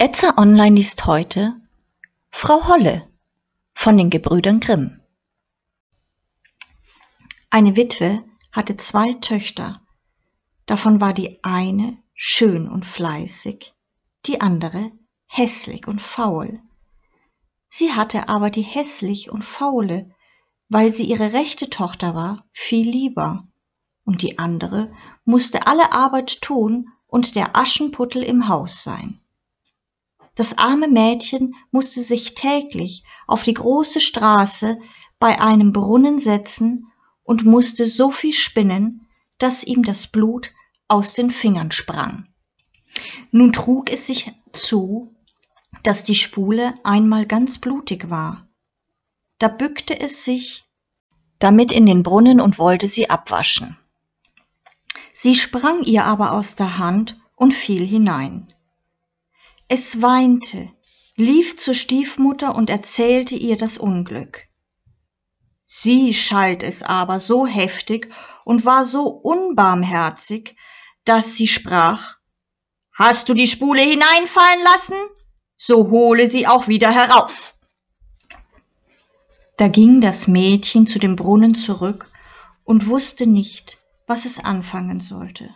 Etzer Online liest heute Frau Holle von den Gebrüdern Grimm. Eine Witwe hatte zwei Töchter. Davon war die eine schön und fleißig, die andere hässlich und faul. Sie hatte aber die hässlich und faule, weil sie ihre rechte Tochter war, viel lieber, und die andere musste alle Arbeit tun und der Aschenputtel im Haus sein. Das arme Mädchen musste sich täglich auf die große Straße bei einem Brunnen setzen und musste so viel spinnen, dass ihm das Blut aus den Fingern sprang. Nun trug es sich zu, dass die Spule einmal ganz blutig war. Da bückte es sich damit in den Brunnen und wollte sie abwaschen. Sie sprang ihr aber aus der Hand und fiel hinein. Es weinte, lief zur Stiefmutter und erzählte ihr das Unglück. Sie schalt es aber so heftig und war so unbarmherzig, dass sie sprach Hast du die Spule hineinfallen lassen? So hole sie auch wieder herauf. Da ging das Mädchen zu dem Brunnen zurück und wusste nicht, was es anfangen sollte.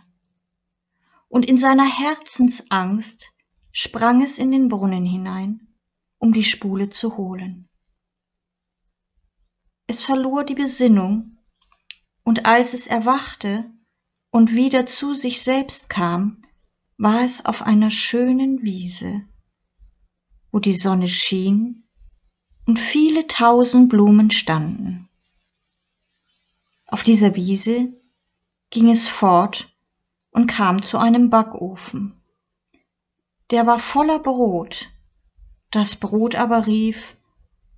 Und in seiner Herzensangst sprang es in den Brunnen hinein, um die Spule zu holen. Es verlor die Besinnung, und als es erwachte und wieder zu sich selbst kam, war es auf einer schönen Wiese, wo die Sonne schien und viele tausend Blumen standen. Auf dieser Wiese ging es fort und kam zu einem Backofen. Der war voller Brot. Das Brot aber rief,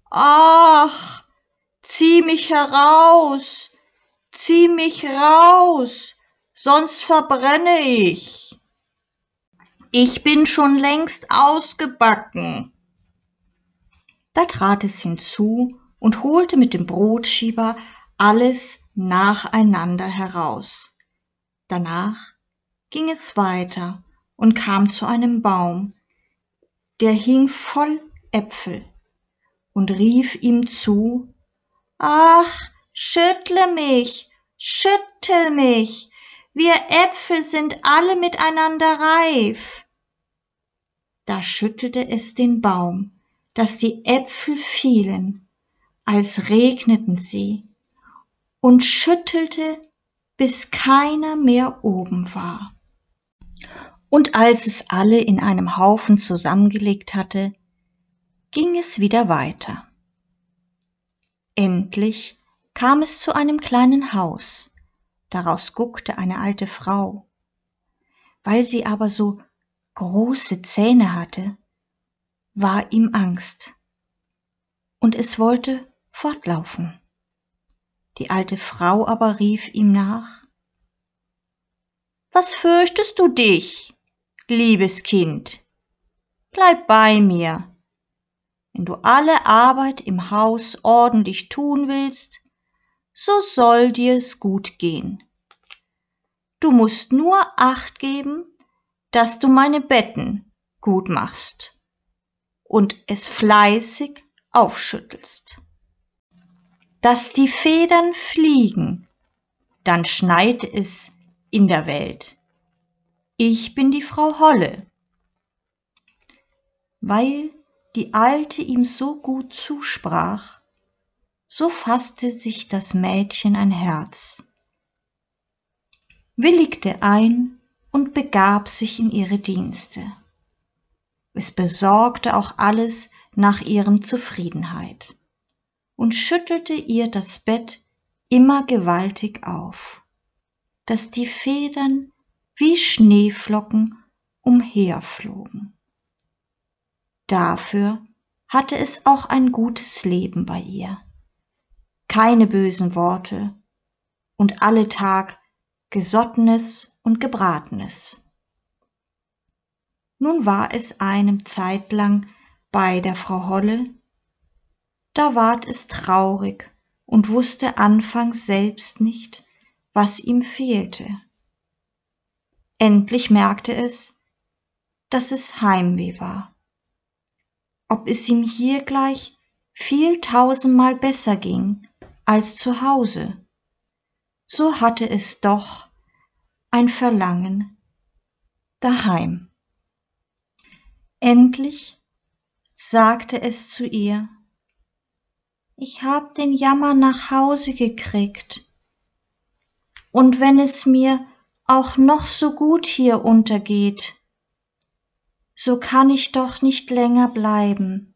Ach, zieh mich heraus, zieh mich raus, sonst verbrenne ich. Ich bin schon längst ausgebacken. Da trat es hinzu und holte mit dem Brotschieber alles nacheinander heraus. Danach ging es weiter und kam zu einem Baum, der hing voll Äpfel und rief ihm zu Ach, schüttle mich, schüttel mich, wir Äpfel sind alle miteinander reif. Da schüttelte es den Baum, dass die Äpfel fielen, als regneten sie, und schüttelte, bis keiner mehr oben war. Und als es alle in einem Haufen zusammengelegt hatte, ging es wieder weiter. Endlich kam es zu einem kleinen Haus, daraus guckte eine alte Frau. Weil sie aber so große Zähne hatte, war ihm Angst, und es wollte fortlaufen. Die alte Frau aber rief ihm nach Was fürchtest du dich, liebes Kind? Bleib bei mir. Wenn du alle Arbeit im Haus ordentlich tun willst, so soll dir's gut gehen. Du musst nur acht geben, dass du meine Betten gut machst und es fleißig aufschüttelst dass die Federn fliegen, dann schneit es in der Welt. Ich bin die Frau Holle. Weil die Alte ihm so gut zusprach, so fasste sich das Mädchen ein Herz, willigte ein und begab sich in ihre Dienste. Es besorgte auch alles nach ihrem Zufriedenheit und schüttelte ihr das Bett immer gewaltig auf, dass die Federn wie Schneeflocken umherflogen. Dafür hatte es auch ein gutes Leben bei ihr, keine bösen Worte und alle Tag Gesottenes und Gebratenes. Nun war es einem Zeitlang bei der Frau Holle da ward es traurig und wusste anfangs selbst nicht, was ihm fehlte. Endlich merkte es, dass es Heimweh war ob es ihm hier gleich viel tausendmal besser ging als zu Hause, so hatte es doch ein Verlangen daheim. Endlich sagte es zu ihr, ich hab den Jammer nach Hause gekriegt, und wenn es mir auch noch so gut hier untergeht, so kann ich doch nicht länger bleiben.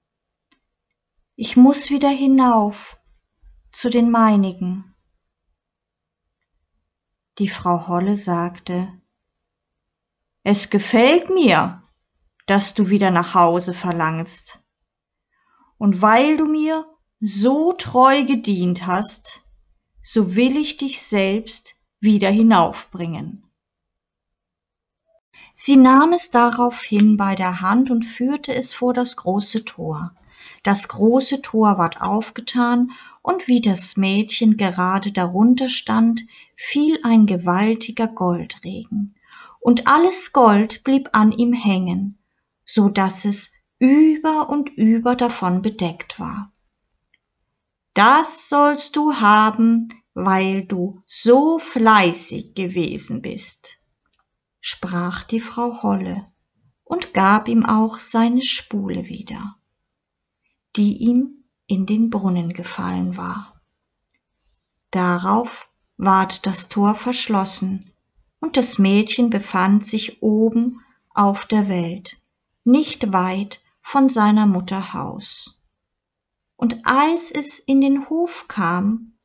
Ich muss wieder hinauf zu den meinigen. Die Frau Holle sagte, Es gefällt mir, dass du wieder nach Hause verlangst. Und weil du mir so treu gedient hast, so will ich dich selbst wieder hinaufbringen. Sie nahm es daraufhin bei der Hand und führte es vor das große Tor. Das große Tor ward aufgetan, und wie das Mädchen gerade darunter stand, fiel ein gewaltiger Goldregen, und alles Gold blieb an ihm hängen, so dass es über und über davon bedeckt war. Das sollst du haben, weil du so fleißig gewesen bist, sprach die Frau Holle und gab ihm auch seine Spule wieder, die ihm in den Brunnen gefallen war. Darauf ward das Tor verschlossen, und das Mädchen befand sich oben auf der Welt, nicht weit von seiner Mutter Haus und als es in den Hof kam,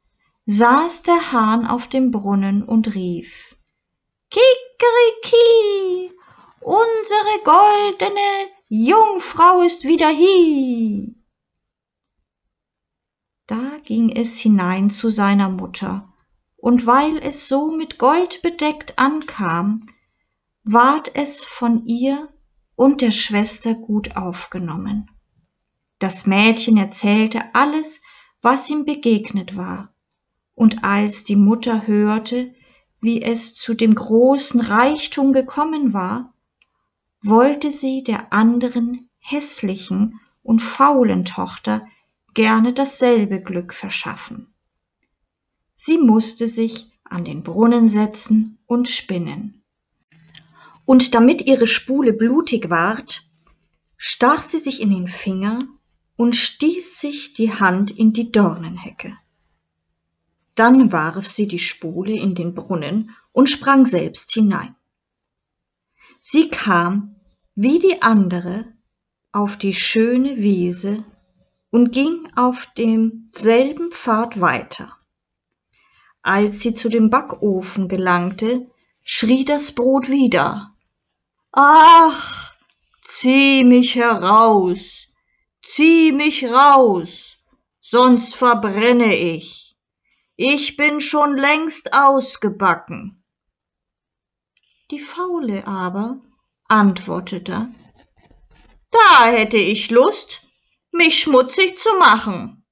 saß der Hahn auf dem Brunnen und rief Kikeriki, unsere goldene Jungfrau ist wieder hie. Da ging es hinein zu seiner Mutter, und weil es so mit Gold bedeckt ankam, ward es von ihr und der Schwester gut aufgenommen. Das Mädchen erzählte alles, was ihm begegnet war, und als die Mutter hörte, wie es zu dem großen Reichtum gekommen war, wollte sie der anderen hässlichen und faulen Tochter gerne dasselbe Glück verschaffen. Sie musste sich an den Brunnen setzen und spinnen. Und damit ihre Spule blutig ward, stach sie sich in den Finger und stieß sich die Hand in die Dornenhecke. Dann warf sie die Spule in den Brunnen und sprang selbst hinein. Sie kam, wie die andere, auf die schöne Wiese und ging auf demselben Pfad weiter. Als sie zu dem Backofen gelangte, schrie das Brot wieder. Ach, zieh mich heraus, Zieh mich raus, sonst verbrenne ich. Ich bin schon längst ausgebacken. Die Faule aber antwortete, da hätte ich Lust, mich schmutzig zu machen.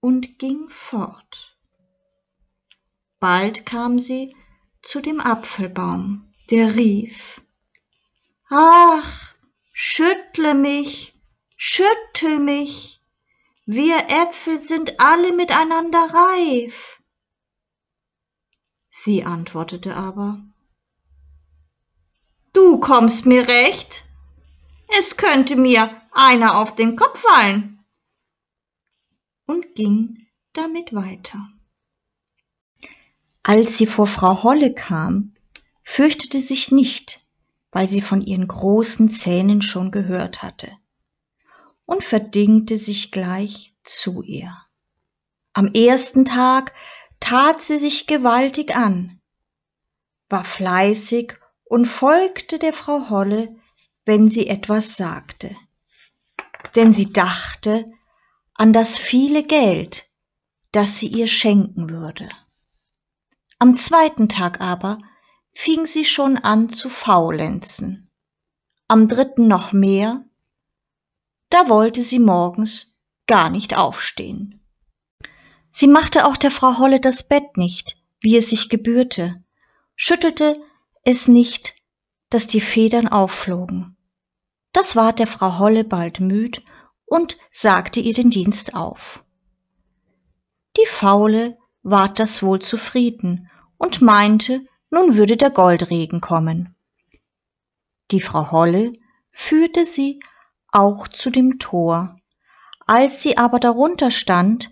Und ging fort. Bald kam sie zu dem Apfelbaum, der rief, Ach, schüttle mich, schüttel mich, wir Äpfel sind alle miteinander reif. Sie antwortete aber, Du kommst mir recht, es könnte mir einer auf den Kopf fallen. Und ging damit weiter. Als sie vor Frau Holle kam, fürchtete sich nicht, weil sie von ihren großen Zähnen schon gehört hatte und verdingte sich gleich zu ihr. Am ersten Tag tat sie sich gewaltig an, war fleißig und folgte der Frau Holle, wenn sie etwas sagte. Denn sie dachte an das viele Geld, das sie ihr schenken würde. Am zweiten Tag aber fing sie schon an zu faulenzen, am dritten noch mehr da wollte sie morgens gar nicht aufstehen. Sie machte auch der Frau Holle das Bett nicht, wie es sich gebührte, schüttelte es nicht, dass die Federn aufflogen. Das ward der Frau Holle bald müd und sagte ihr den Dienst auf. Die Faule ward das wohl zufrieden und meinte, nun würde der Goldregen kommen. Die Frau Holle führte sie auch zu dem Tor. Als sie aber darunter stand,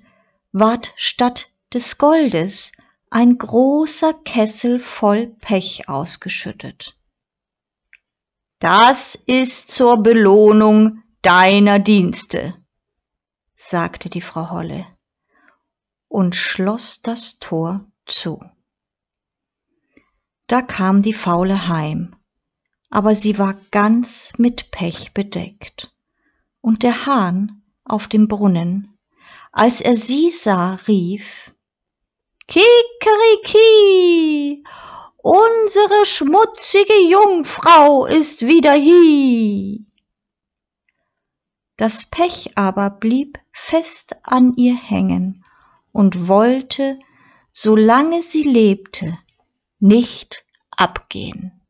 ward statt des Goldes ein großer Kessel voll Pech ausgeschüttet. Das ist zur Belohnung deiner Dienste, sagte die Frau Holle und schloss das Tor zu. Da kam die Faule heim, aber sie war ganz mit Pech bedeckt. Und der Hahn auf dem Brunnen, als er sie sah, rief Kikeriki, unsere schmutzige Jungfrau ist wieder hie. Das Pech aber blieb fest an ihr hängen und wollte, solange sie lebte, nicht abgehen.